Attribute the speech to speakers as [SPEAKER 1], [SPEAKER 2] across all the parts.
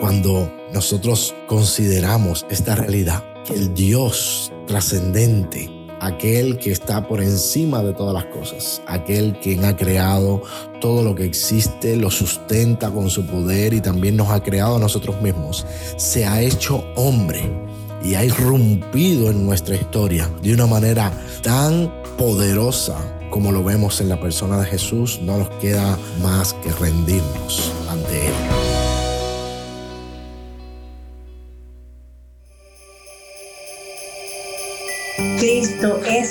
[SPEAKER 1] Cuando nosotros consideramos esta realidad, que el Dios trascendente, aquel que está por encima de todas las cosas, aquel quien ha creado todo lo que existe, lo sustenta con su poder y también nos ha creado a nosotros mismos, se ha hecho hombre y ha irrumpido en nuestra historia de una manera tan poderosa como lo vemos en la persona de Jesús, no nos queda más que rendirnos ante Él.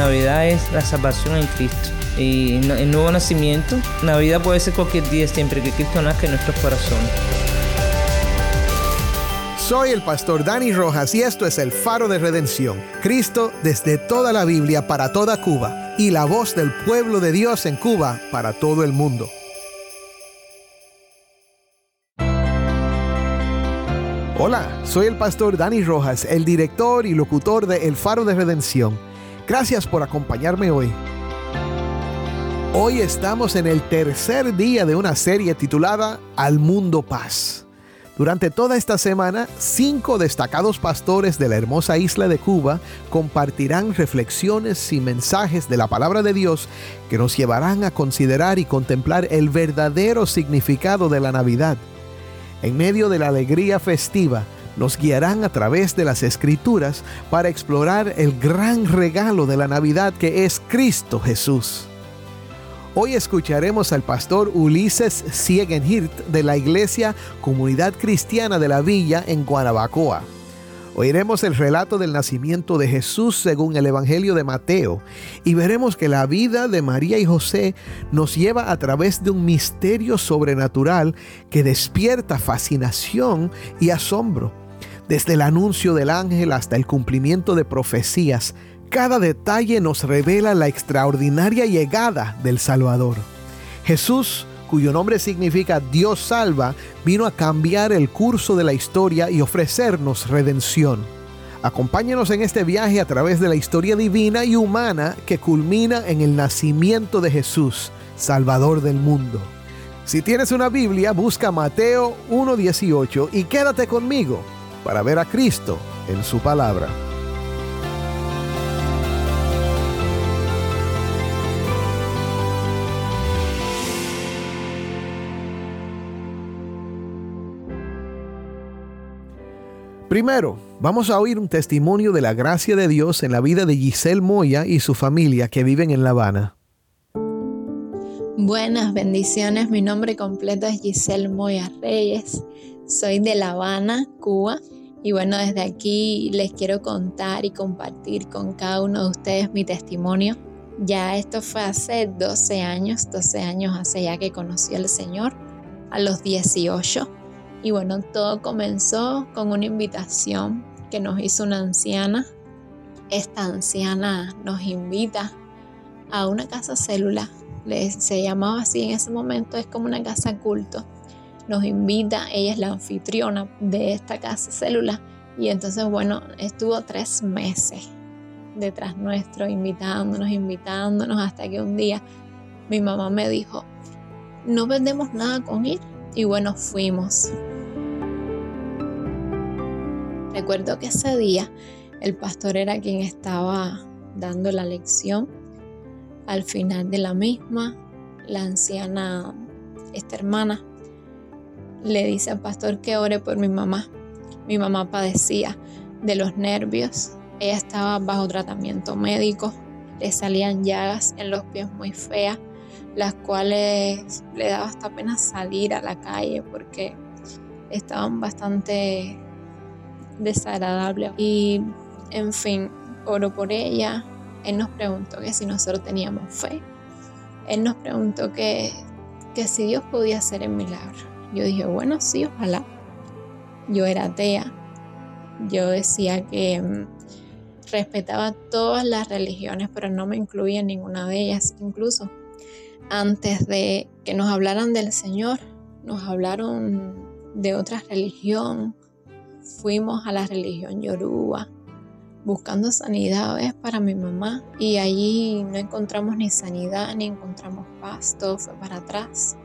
[SPEAKER 2] Navidad es la salvación en Cristo y el nuevo nacimiento. Navidad puede ser cualquier día siempre que Cristo nazca en nuestros corazones.
[SPEAKER 3] Soy el pastor Dani Rojas y esto es el faro de redención. Cristo desde toda la Biblia para toda Cuba y la voz del pueblo de Dios en Cuba para todo el mundo. Hola, soy el pastor Dani Rojas, el director y locutor de El Faro de Redención. Gracias por acompañarme hoy. Hoy estamos en el tercer día de una serie titulada Al Mundo Paz. Durante toda esta semana, cinco destacados pastores de la hermosa isla de Cuba compartirán reflexiones y mensajes de la palabra de Dios que nos llevarán a considerar y contemplar el verdadero significado de la Navidad. En medio de la alegría festiva, nos guiarán a través de las escrituras para explorar el gran regalo de la Navidad que es Cristo Jesús. Hoy escucharemos al pastor Ulises Siegenhirt de la Iglesia Comunidad Cristiana de la Villa en Guanabacoa. Oiremos el relato del nacimiento de Jesús según el Evangelio de Mateo y veremos que la vida de María y José nos lleva a través de un misterio sobrenatural que despierta fascinación y asombro. Desde el anuncio del ángel hasta el cumplimiento de profecías, cada detalle nos revela la extraordinaria llegada del Salvador. Jesús, cuyo nombre significa Dios salva, vino a cambiar el curso de la historia y ofrecernos redención. Acompáñenos en este viaje a través de la historia divina y humana que culmina en el nacimiento de Jesús, Salvador del mundo. Si tienes una Biblia, busca Mateo 1.18 y quédate conmigo para ver a Cristo en su palabra. Primero, vamos a oír un testimonio de la gracia de Dios en la vida de Giselle Moya y su familia que viven en La Habana.
[SPEAKER 4] Buenas bendiciones, mi nombre completo es Giselle Moya Reyes, soy de La Habana, Cuba, y bueno, desde aquí les quiero contar y compartir con cada uno de ustedes mi testimonio. Ya esto fue hace 12 años, 12 años hace ya que conocí al Señor, a los 18 y bueno, todo comenzó con una invitación que nos hizo una anciana. Esta anciana nos invita a una casa célula. Se llamaba así en ese momento, es como una casa culto. Nos invita, ella es la anfitriona de esta casa célula. Y entonces, bueno, estuvo tres meses detrás nuestro, invitándonos, invitándonos, hasta que un día mi mamá me dijo, no vendemos nada con ir. Y bueno, fuimos. Recuerdo que ese día el pastor era quien estaba dando la lección. Al final de la misma, la anciana, esta hermana, le dice al pastor que ore por mi mamá. Mi mamá padecía de los nervios. Ella estaba bajo tratamiento médico. Le salían llagas en los pies muy feas. las cuales le daba hasta pena salir a la calle porque estaban bastante desagradables. Y en fin, oro por ella. Él nos preguntó que si nosotros teníamos fe. Él nos preguntó que, que si Dios podía hacer el milagro. Yo dije, bueno, sí, ojalá. Yo era atea. Yo decía que mm, respetaba todas las religiones, pero no me incluía en ninguna de ellas. Incluso antes de que nos hablaran del Señor, nos hablaron de otra religión. Fuimos a la religión yoruba buscando sanidades para mi mamá y allí no encontramos ni sanidad ni encontramos paz, todo fue para atrás.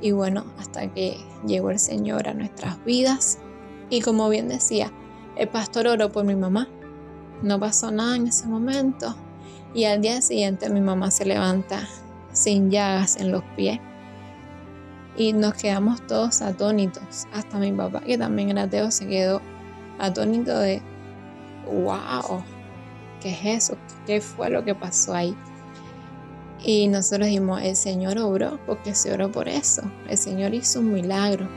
[SPEAKER 4] Y bueno, hasta que llegó el Señor a nuestras vidas y como bien decía, el pastor oró por mi mamá. No pasó nada en ese momento y al día siguiente mi mamá se levanta sin llagas en los pies. Y nos quedamos todos atónitos. Hasta mi papá, que también era ateo, se quedó atónito de, wow, ¿qué es eso? ¿Qué fue lo que pasó ahí? Y nosotros dijimos, el Señor obró porque se oró por eso. El Señor hizo un milagro.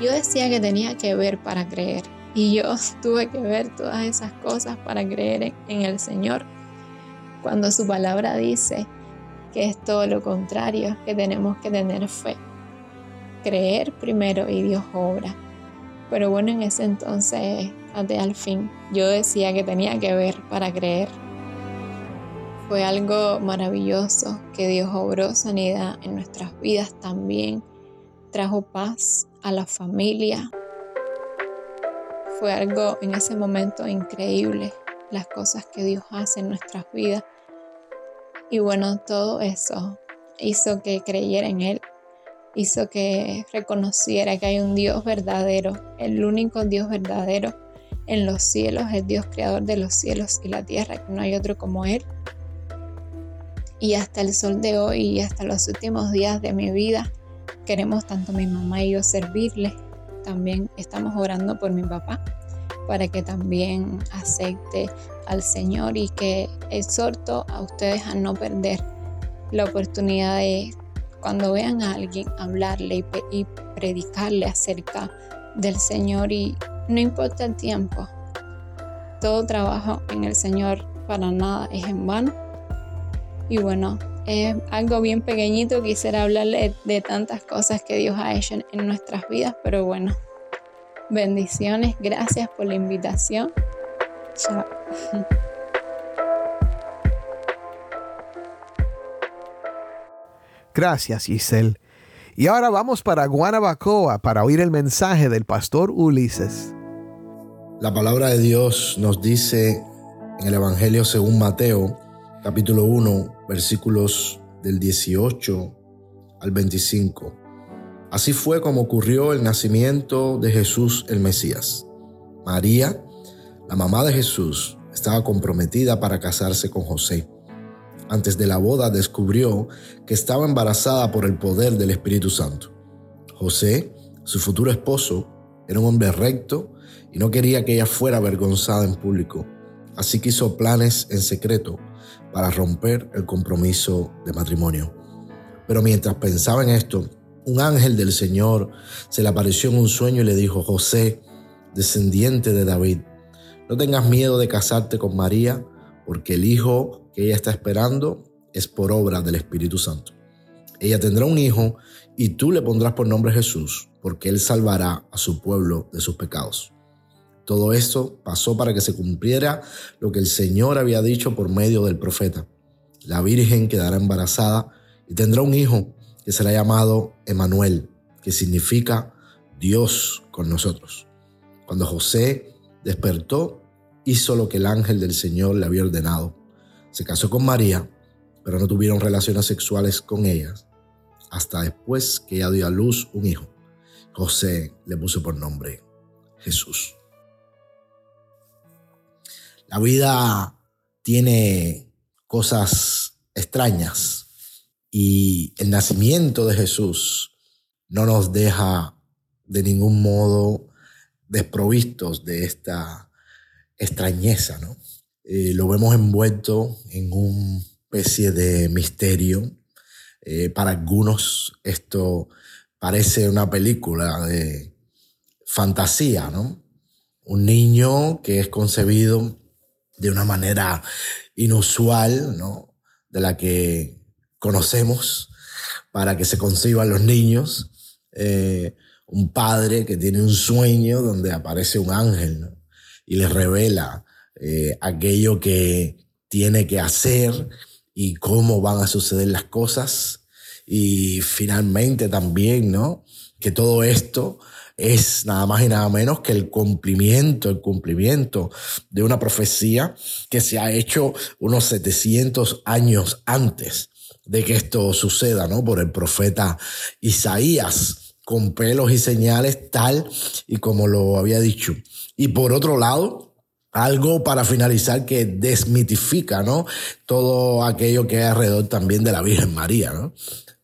[SPEAKER 4] Yo decía que tenía que ver para creer. Y yo tuve que ver todas esas cosas para creer en el Señor cuando su palabra dice que es todo lo contrario, que tenemos que tener fe. Creer primero y Dios obra. Pero bueno, en ese entonces, hasta al fin, yo decía que tenía que ver para creer. Fue algo maravilloso que Dios obró sanidad en nuestras vidas también. Trajo paz a la familia. Fue algo en ese momento increíble, las cosas que Dios hace en nuestras vidas. Y bueno, todo eso hizo que creyera en Él, hizo que reconociera que hay un Dios verdadero, el único Dios verdadero en los cielos, el Dios creador de los cielos y la tierra, que no hay otro como Él. Y hasta el sol de hoy y hasta los últimos días de mi vida, queremos tanto mi mamá y yo servirle. También estamos orando por mi papá para que también acepte al Señor y que exhorto a ustedes a no perder la oportunidad de cuando vean a alguien hablarle y, predicarle acerca del Señor y no importa el tiempo, todo trabajo en el Señor para nada es en vano. Y bueno, es algo bien pequeñito, quisiera hablarle de tantas cosas que Dios ha hecho en nuestras vidas, pero bueno, Bendiciones, gracias por la invitación. Chao.
[SPEAKER 3] Gracias, Giselle. Y ahora vamos para Guanabacoa para oír el mensaje del pastor Ulises.
[SPEAKER 1] La palabra de Dios nos dice en el Evangelio según Mateo, capítulo 1, versículos del 18 al 25. Así fue como ocurrió el nacimiento de Jesús el Mesías. María, la mamá de Jesús, estaba comprometida para casarse con José. Antes de la boda descubrió que estaba embarazada por el poder del Espíritu Santo. José, su futuro esposo, era un hombre recto y no quería que ella fuera avergonzada en público, así que hizo planes en secreto para romper el compromiso de matrimonio. Pero mientras pensaba en esto, un ángel del Señor se le apareció en un sueño y le dijo, José, descendiente de David, no tengas miedo de casarte con María, porque el hijo que ella está esperando es por obra del Espíritu Santo. Ella tendrá un hijo y tú le pondrás por nombre Jesús, porque él salvará a su pueblo de sus pecados. Todo esto pasó para que se cumpliera lo que el Señor había dicho por medio del profeta. La Virgen quedará embarazada y tendrá un hijo que será llamado Emanuel, que significa Dios con nosotros. Cuando José despertó, hizo lo que el ángel del Señor le había ordenado. Se casó con María, pero no tuvieron relaciones sexuales con ellas hasta después que ella dio a luz un hijo. José le puso por nombre Jesús. La vida tiene cosas extrañas y el nacimiento de Jesús no nos deja de ningún modo desprovistos de esta extrañeza, ¿no? Eh, lo vemos envuelto en un especie de misterio. Eh, para algunos esto parece una película de fantasía, ¿no? Un niño que es concebido de una manera inusual, ¿no? De la que conocemos para que se conciban los niños. Eh, un padre que tiene un sueño donde aparece un ángel y le revela eh, aquello que tiene que hacer y cómo van a suceder las cosas. Y finalmente también, ¿no? Que todo esto es nada más y nada menos que el cumplimiento, el cumplimiento de una profecía que se ha hecho unos 700 años antes de que esto suceda, ¿no? Por el profeta Isaías, con pelos y señales tal y como lo había dicho. Y por otro lado, algo para finalizar que desmitifica, ¿no? Todo aquello que hay alrededor también de la Virgen María, ¿no?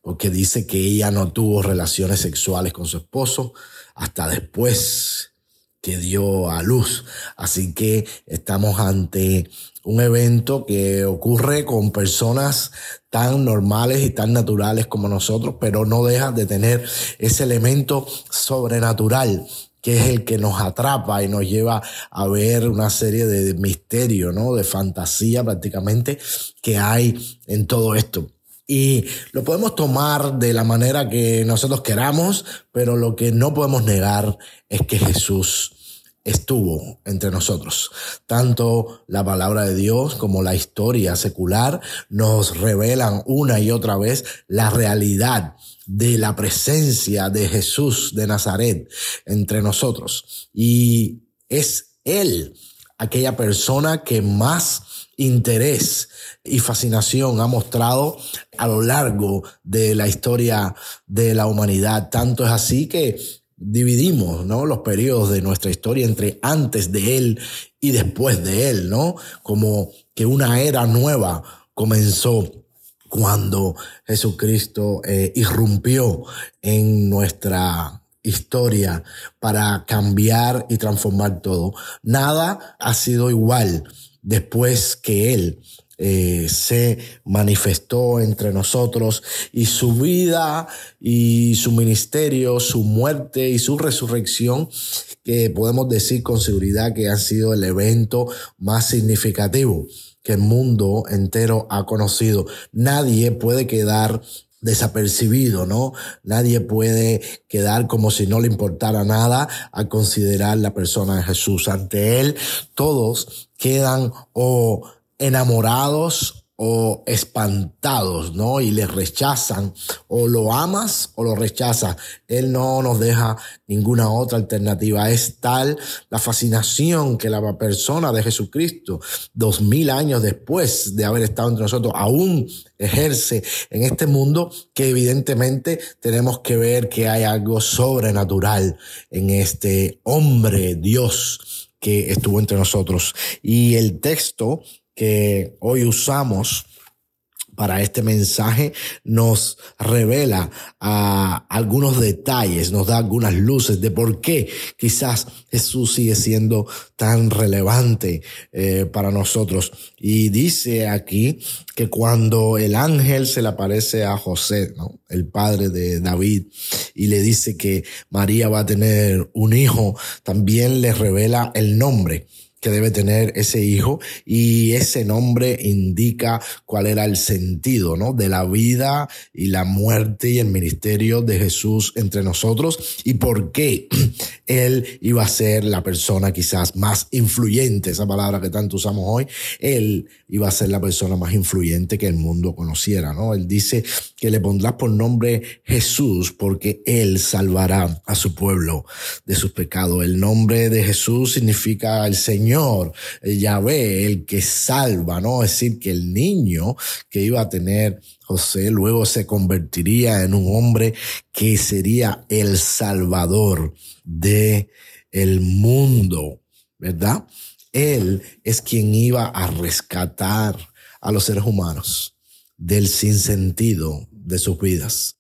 [SPEAKER 1] Porque dice que ella no tuvo relaciones sexuales con su esposo hasta después que dio a luz. Así que estamos ante un evento que ocurre con personas tan normales y tan naturales como nosotros, pero no deja de tener ese elemento sobrenatural que es el que nos atrapa y nos lleva a ver una serie de misterios, ¿no? De fantasía prácticamente que hay en todo esto. Y lo podemos tomar de la manera que nosotros queramos, pero lo que no podemos negar es que Jesús estuvo entre nosotros. Tanto la palabra de Dios como la historia secular nos revelan una y otra vez la realidad de la presencia de Jesús de Nazaret entre nosotros. Y es Él aquella persona que más interés y fascinación ha mostrado a lo largo de la historia de la humanidad. Tanto es así que dividimos, ¿no? Los periodos de nuestra historia entre antes de él y después de él, ¿no? Como que una era nueva comenzó cuando Jesucristo eh, irrumpió en nuestra historia para cambiar y transformar todo. Nada ha sido igual después que Él eh, se manifestó entre nosotros y su vida y su ministerio, su muerte y su resurrección, que podemos decir con seguridad que ha sido el evento más significativo que el mundo entero ha conocido. Nadie puede quedar desapercibido, ¿no? Nadie puede quedar como si no le importara nada a considerar la persona de Jesús. Ante Él, todos quedan o enamorados o espantados, ¿no? Y le rechazan, o lo amas o lo rechazas. Él no nos deja ninguna otra alternativa. Es tal la fascinación que la persona de Jesucristo, dos mil años después de haber estado entre nosotros, aún ejerce en este mundo, que evidentemente tenemos que ver que hay algo sobrenatural en este hombre, Dios, que estuvo entre nosotros. Y el texto que hoy usamos para este mensaje nos revela ah, algunos detalles, nos da algunas luces de por qué quizás Jesús sigue siendo tan relevante eh, para nosotros. Y dice aquí que cuando el ángel se le aparece a José, el padre de David, y le dice que María va a tener un hijo, también le revela el nombre que debe tener ese hijo y ese nombre indica cuál era el sentido, ¿no? De la vida y la muerte y el ministerio de Jesús entre nosotros y por qué él iba a ser la persona quizás más influyente, esa palabra que tanto usamos hoy, él iba a ser la persona más influyente que el mundo conociera, ¿no? Él dice que le pondrás por nombre Jesús porque él salvará a su pueblo de sus pecados. El nombre de Jesús significa el Señor Señor, Yahvé, el que salva, ¿no? Es decir, que el niño que iba a tener José luego se convertiría en un hombre que sería el salvador de el mundo, ¿verdad? Él es quien iba a rescatar a los seres humanos del sinsentido de sus vidas.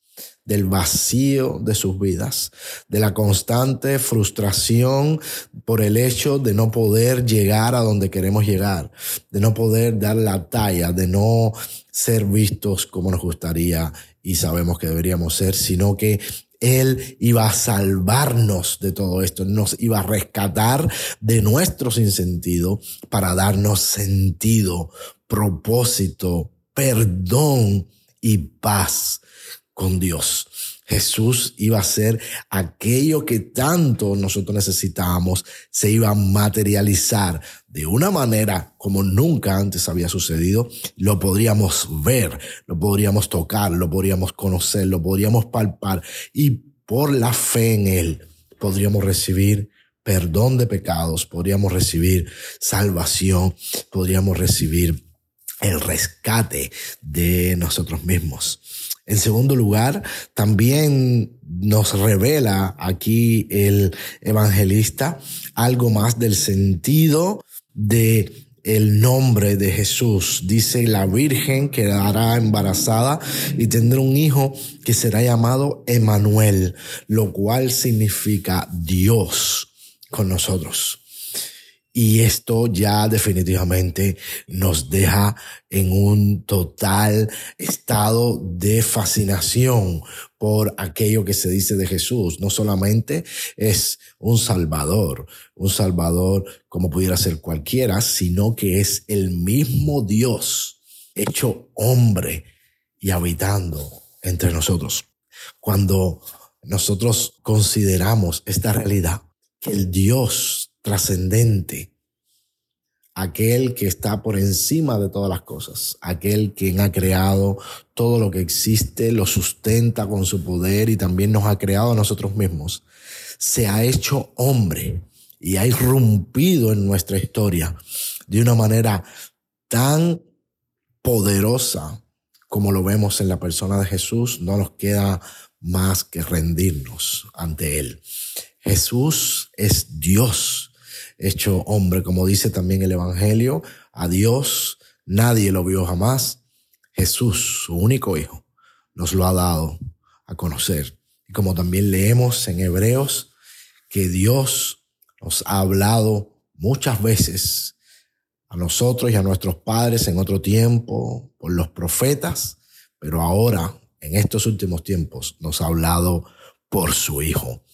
[SPEAKER 1] Del vacío de sus vidas, de la constante frustración por el hecho de no poder llegar a donde queremos llegar, de no poder dar la talla, de no ser vistos como nos gustaría y sabemos que deberíamos ser, sino que él iba a salvarnos de todo esto, nos iba a rescatar de nuestro sinsentido para darnos sentido, propósito, perdón y paz con Dios. Jesús iba a ser aquello que tanto nosotros necesitábamos, se iba a materializar de una manera como nunca antes había sucedido. Lo podríamos ver, lo podríamos tocar, lo podríamos conocer, lo podríamos palpar y por la fe en Él podríamos recibir perdón de pecados, podríamos recibir salvación, podríamos recibir el rescate de nosotros mismos. En segundo lugar, también nos revela aquí el evangelista algo más del sentido de el nombre de Jesús. Dice la Virgen quedará embarazada y tendrá un hijo que será llamado Emanuel, lo cual significa Dios con nosotros. Y esto ya definitivamente nos deja en un total estado de fascinación por aquello que se dice de Jesús. No solamente es un salvador, un salvador como pudiera ser cualquiera, sino que es el mismo Dios hecho hombre y habitando entre nosotros. Cuando nosotros consideramos esta realidad, que el Dios trascendente, aquel que está por encima de todas las cosas, aquel quien ha creado todo lo que existe, lo sustenta con su poder y también nos ha creado a nosotros mismos, se ha hecho hombre y ha irrumpido en nuestra historia de una manera tan poderosa como lo vemos en la persona de Jesús, no nos queda más que rendirnos ante Él. Jesús es Dios hecho hombre, como dice también el Evangelio, a Dios nadie lo vio jamás. Jesús, su único Hijo, nos lo ha dado a conocer. Y como también leemos en Hebreos, que Dios nos ha hablado muchas veces a nosotros y a nuestros padres en otro tiempo por los profetas, pero ahora, en estos últimos tiempos, nos ha hablado por su Hijo.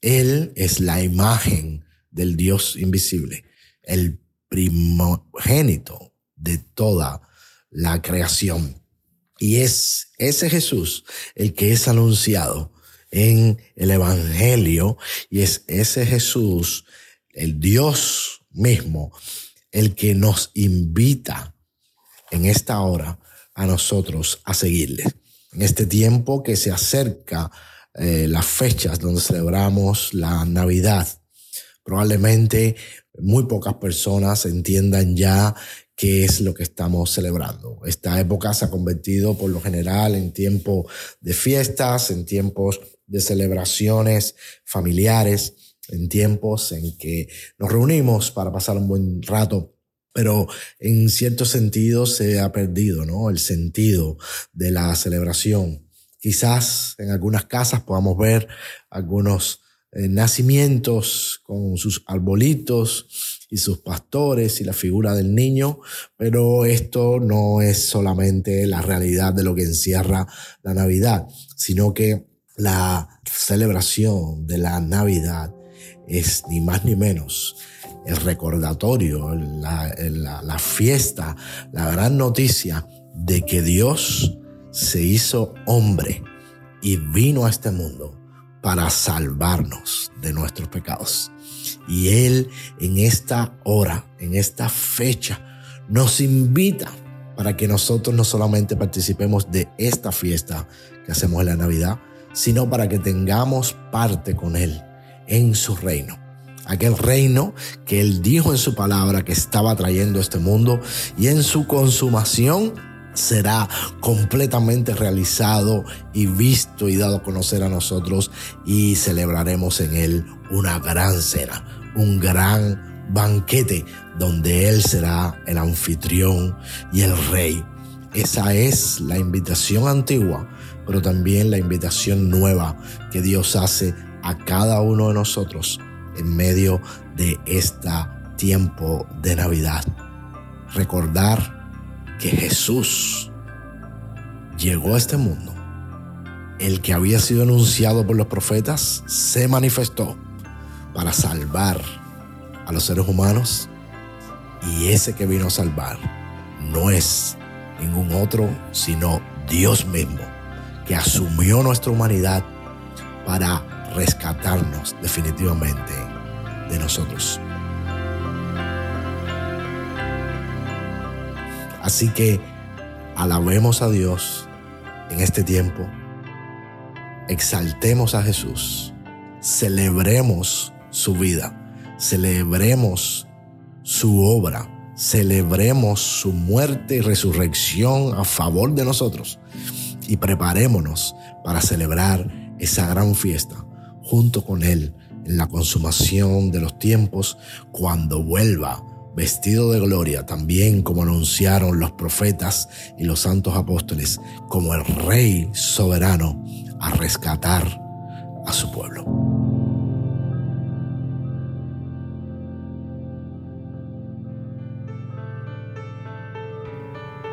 [SPEAKER 1] Él es la imagen del Dios invisible, el primogénito de toda la creación. Y es ese Jesús el que es anunciado en el Evangelio y es ese Jesús, el Dios mismo, el que nos invita en esta hora a nosotros a seguirle. En este tiempo que se acerca eh, las fechas donde celebramos la Navidad, probablemente muy pocas personas entiendan ya qué es lo que estamos celebrando. Esta época se ha convertido por lo general en tiempo de fiestas, en tiempos de celebraciones familiares, en tiempos en que nos reunimos para pasar un buen rato pero en cierto sentido se ha perdido ¿no? el sentido de la celebración. Quizás en algunas casas podamos ver algunos eh, nacimientos con sus arbolitos y sus pastores y la figura del niño, pero esto no es solamente la realidad de lo que encierra la Navidad, sino que la celebración de la Navidad es ni más ni menos el recordatorio, la, la fiesta, la gran noticia de que Dios se hizo hombre y vino a este mundo para salvarnos de nuestros pecados. Y Él en esta hora, en esta fecha, nos invita para que nosotros no solamente participemos de esta fiesta que hacemos en la Navidad, sino para que tengamos parte con Él en su reino. Aquel reino que Él dijo en su palabra que estaba trayendo a este mundo y en su consumación será completamente realizado y visto y dado a conocer a nosotros y celebraremos en él una gran cena, un gran banquete donde él será el anfitrión y el rey. Esa es la invitación antigua, pero también la invitación nueva que Dios hace a cada uno de nosotros en medio de este tiempo de Navidad. Recordar que Jesús llegó a este mundo. El que había sido anunciado por los profetas se manifestó para salvar a los seres humanos y ese que vino a salvar no es ningún otro sino Dios mismo que asumió nuestra humanidad para rescatarnos definitivamente de nosotros. Así que alabemos a Dios en este tiempo, exaltemos a Jesús, celebremos su vida, celebremos su obra, celebremos su muerte y resurrección a favor de nosotros. Y preparémonos para celebrar esa gran fiesta junto con Él en la consumación de los tiempos cuando vuelva vestido de gloria, también como anunciaron los profetas y los santos apóstoles, como el Rey soberano a rescatar a su pueblo.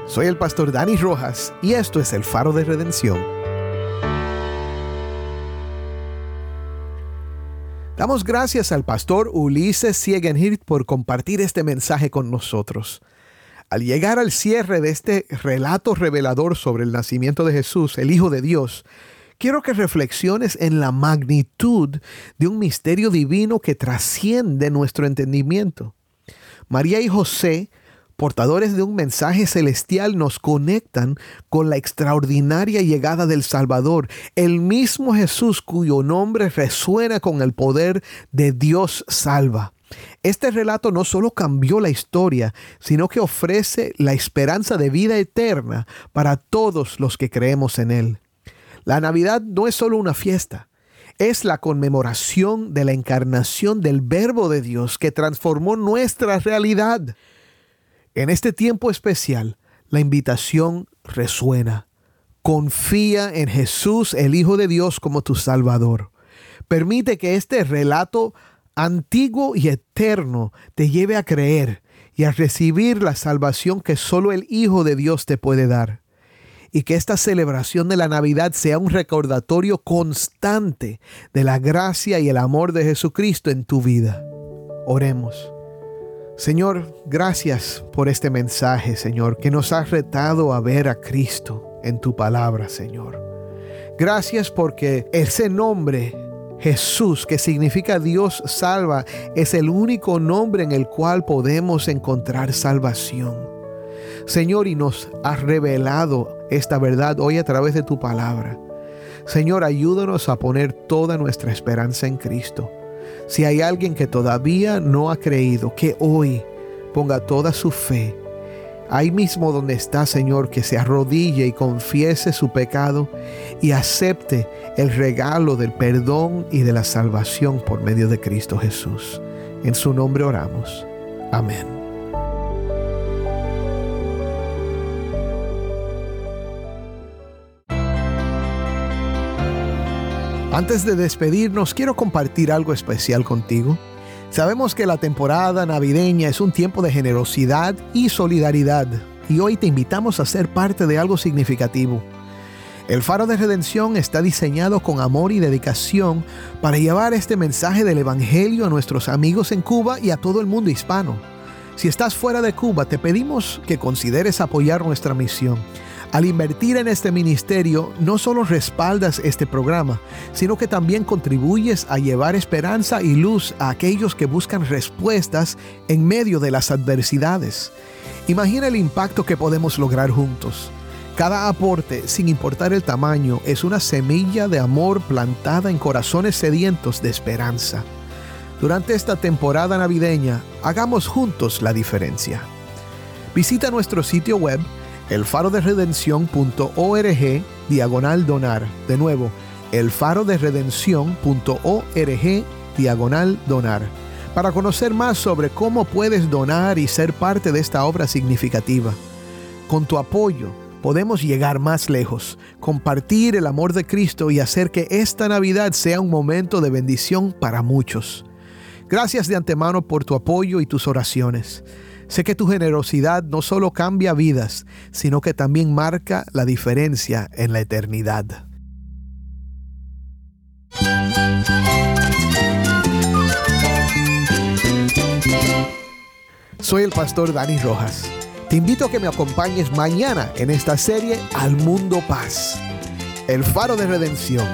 [SPEAKER 3] Soy el pastor Dani Rojas y esto es el faro de redención. Damos gracias al pastor Ulises Siegenhirt por compartir este mensaje con nosotros. Al llegar al cierre de este relato revelador sobre el nacimiento de Jesús, el Hijo de Dios, quiero que reflexiones en la magnitud de un misterio divino que trasciende nuestro entendimiento. María y José portadores de un mensaje celestial, nos conectan con la extraordinaria llegada del Salvador, el mismo Jesús cuyo nombre resuena con el poder de Dios salva. Este relato no solo cambió la historia, sino que ofrece la esperanza de vida eterna para todos los que creemos en Él. La Navidad no es solo una fiesta, es la conmemoración de la encarnación del Verbo de Dios que transformó nuestra realidad. En este tiempo especial, la invitación resuena. Confía en Jesús, el Hijo de Dios, como tu Salvador. Permite que este relato antiguo y eterno te lleve a creer y a recibir la salvación que solo el Hijo de Dios te puede dar. Y que esta celebración de la Navidad sea un recordatorio constante de la gracia y el amor de Jesucristo en tu vida. Oremos. Señor, gracias por este mensaje, Señor, que nos ha retado a ver a Cristo en tu palabra, Señor. Gracias porque ese nombre, Jesús, que significa Dios salva, es el único nombre en el cual podemos encontrar salvación. Señor, y nos has revelado esta verdad hoy a través de tu palabra. Señor, ayúdanos a poner toda nuestra esperanza en Cristo si hay alguien que todavía no ha creído, que hoy ponga toda su fe, ahí mismo donde está, Señor, que se arrodille y confiese su pecado y acepte el regalo del perdón y de la salvación por medio de Cristo Jesús. En su nombre oramos. Amén. Antes de despedirnos, quiero compartir algo especial contigo. Sabemos que la temporada navideña es un tiempo de generosidad y solidaridad, y hoy te invitamos a ser parte de algo significativo. El Faro de Redención está diseñado con amor y dedicación para llevar este mensaje del Evangelio a nuestros amigos en Cuba y a todo el mundo hispano. Si estás fuera de Cuba, te pedimos que consideres apoyar nuestra misión. Al invertir en este ministerio, no solo respaldas este programa, sino que también contribuyes a llevar esperanza y luz a aquellos que buscan respuestas en medio de las adversidades. Imagina el impacto que podemos lograr juntos. Cada aporte, sin importar el tamaño, es una semilla de amor plantada en corazones sedientos de esperanza. Durante esta temporada navideña, hagamos juntos la diferencia. Visita nuestro sitio web elfaroderedención.org diagonal donar. De nuevo, elfaroderedención.org diagonal donar. Para conocer más sobre cómo puedes donar y ser parte de esta obra significativa. Con tu apoyo, podemos llegar más lejos, compartir el amor de Cristo y hacer que esta Navidad sea un momento de bendición para muchos. Gracias de antemano por tu apoyo y tus oraciones. Sé que tu generosidad no solo cambia vidas, sino que también marca la diferencia en la eternidad. Soy el pastor Dani Rojas. Te invito a que me acompañes mañana en esta serie Al Mundo Paz. El faro de redención.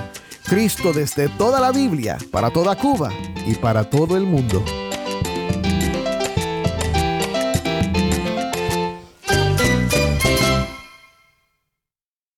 [SPEAKER 3] Cristo desde toda la Biblia, para toda Cuba y para todo el mundo.